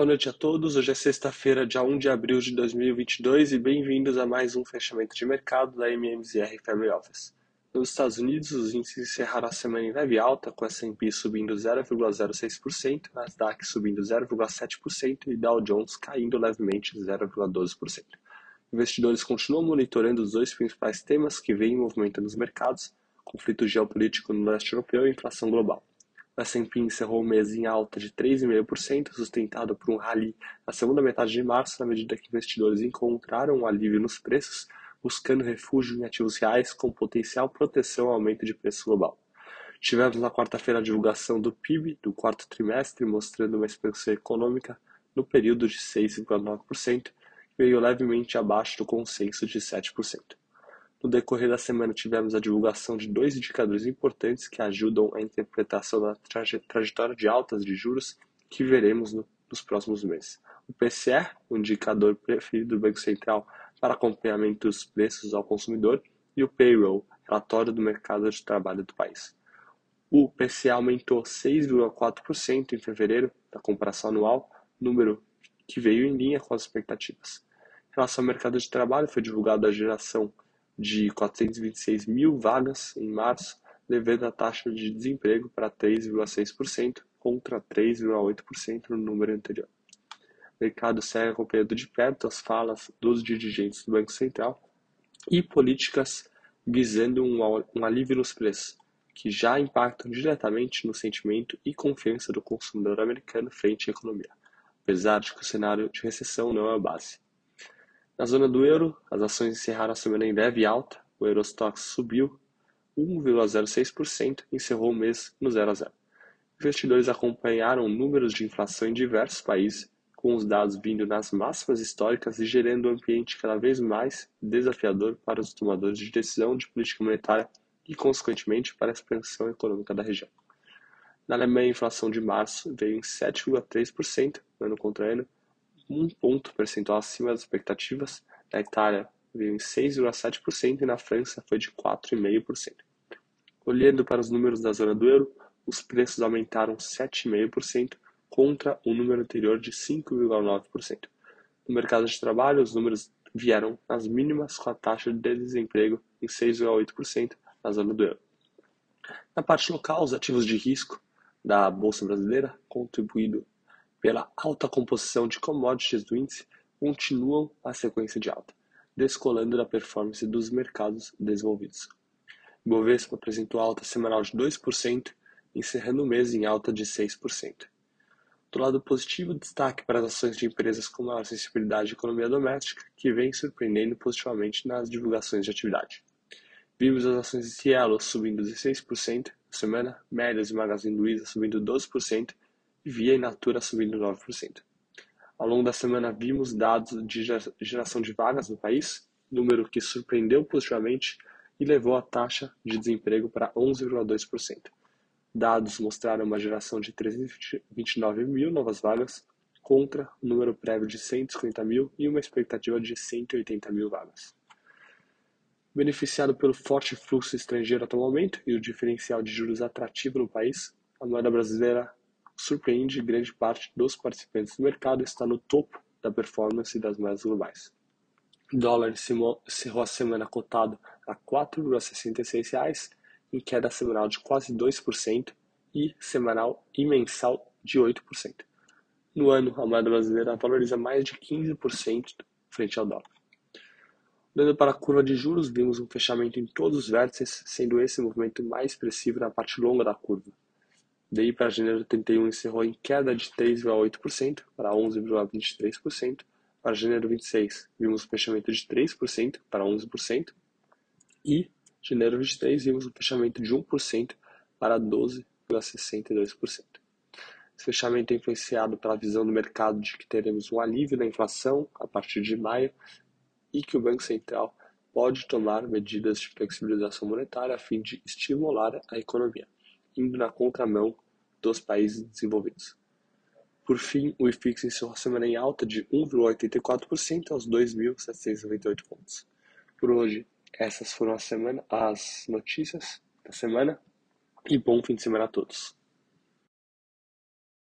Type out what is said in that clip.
Boa noite a todos. Hoje é sexta-feira, dia 1 de abril de 2022 e bem-vindos a mais um fechamento de mercado da MMZR Family Office. Nos Estados Unidos, os índices encerraram a semana em leve alta, com S&P subindo 0,06%, Nasdaq subindo 0,7% e Dow Jones caindo levemente 0,12%. Investidores continuam monitorando os dois principais temas que vêm movimentando os mercados, conflito geopolítico no leste europeu e inflação global. O S&P encerrou o mês em alta de 3,5%, sustentado por um rally na segunda metade de março, na medida que investidores encontraram um alívio nos preços, buscando refúgio em ativos reais com potencial proteção ao aumento de preço global. Tivemos na quarta-feira a divulgação do PIB do quarto trimestre, mostrando uma expansão econômica no período de 6,9%, que veio levemente abaixo do consenso de 7%. No decorrer da semana, tivemos a divulgação de dois indicadores importantes que ajudam a interpretação da traje trajetória de altas de juros que veremos no, nos próximos meses. O PCE, o indicador preferido do Banco Central para acompanhamento dos preços ao consumidor, e o Payroll, relatório do mercado de trabalho do país. O PCE aumentou 6,4% em fevereiro, da comparação anual, número que veio em linha com as expectativas. Em relação ao mercado de trabalho, foi divulgada a geração de 426 mil vagas em março, levando a taxa de desemprego para 3,6% contra 3,8% no número anterior. O mercado segue acompanhando de perto as falas dos dirigentes do Banco Central e políticas visando um, alívio nos preços, que já impactam diretamente no sentimento e confiança do consumidor americano frente à economia, apesar de que o cenário de recessão não é a base. Na zona do euro, as ações encerraram a semana em leve alta. O Eurostox subiu 1,06% e encerrou o mês no 0 a 0. Investidores acompanharam números de inflação em diversos países, com os dados vindo nas máximas históricas e gerando um ambiente cada vez mais desafiador para os tomadores de decisão de política monetária e, consequentemente, para a expansão econômica da região. Na Alemanha, a inflação de março veio em 7,3% ano contra ano, um ponto percentual acima das expectativas. Na Itália veio em 6,7% e na França foi de 4,5%. Olhando para os números da zona do euro, os preços aumentaram 7,5% contra o número anterior de 5,9%. No mercado de trabalho, os números vieram nas mínimas com a taxa de desemprego em 6,8% na zona do euro. Na parte local, os ativos de risco da Bolsa Brasileira, contribuído pela alta composição de commodities do índice, continuam a sequência de alta, descolando da performance dos mercados desenvolvidos. Bovespa apresentou alta semanal de 2%, encerrando o mês em alta de 6%. Do lado positivo, destaque para as ações de empresas com maior sensibilidade à economia doméstica, que vem surpreendendo positivamente nas divulgações de atividade. Vimos as ações de Cielo subindo 16% na semana, Médias e Magazine Luiza subindo 12% e Via Natura subindo 9%. Ao longo da semana vimos dados de geração de vagas no país, número que surpreendeu positivamente e levou a taxa de desemprego para 11,2%. Dados mostraram uma geração de 329 mil novas vagas contra o número prévio de 150 mil e uma expectativa de 180 mil vagas. Beneficiado pelo forte fluxo estrangeiro atualmente e o diferencial de juros atrativo no país, a moeda brasileira surpreende grande parte dos participantes do mercado está no topo da performance das moedas globais. O dólar encerrou a semana cotado a R$ 4,66, em queda semanal de quase 2% e semanal e mensal de 8%. No ano, a moeda brasileira valoriza mais de 15% frente ao dólar. Olhando para a curva de juros, vimos um fechamento em todos os vértices, sendo esse o movimento mais expressivo na parte longa da curva. Daí para janeiro 31 encerrou em queda de 3,8% para 11,23%. Para janeiro 26 vimos um fechamento de 3% para 11%. E janeiro 23 vimos um fechamento de 1% para 12,62%. Esse fechamento é influenciado pela visão do mercado de que teremos um alívio da inflação a partir de maio e que o Banco Central pode tomar medidas de flexibilização monetária a fim de estimular a economia indo na contramão dos países desenvolvidos. Por fim, o IFIX encerrou a semana em alta de 1,84% aos 2.798 pontos. Por hoje, essas foram as, semana, as notícias da semana e bom fim de semana a todos.